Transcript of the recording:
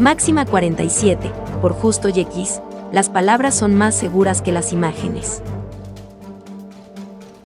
Máxima 47. Por justo y X, las palabras son más seguras que las imágenes.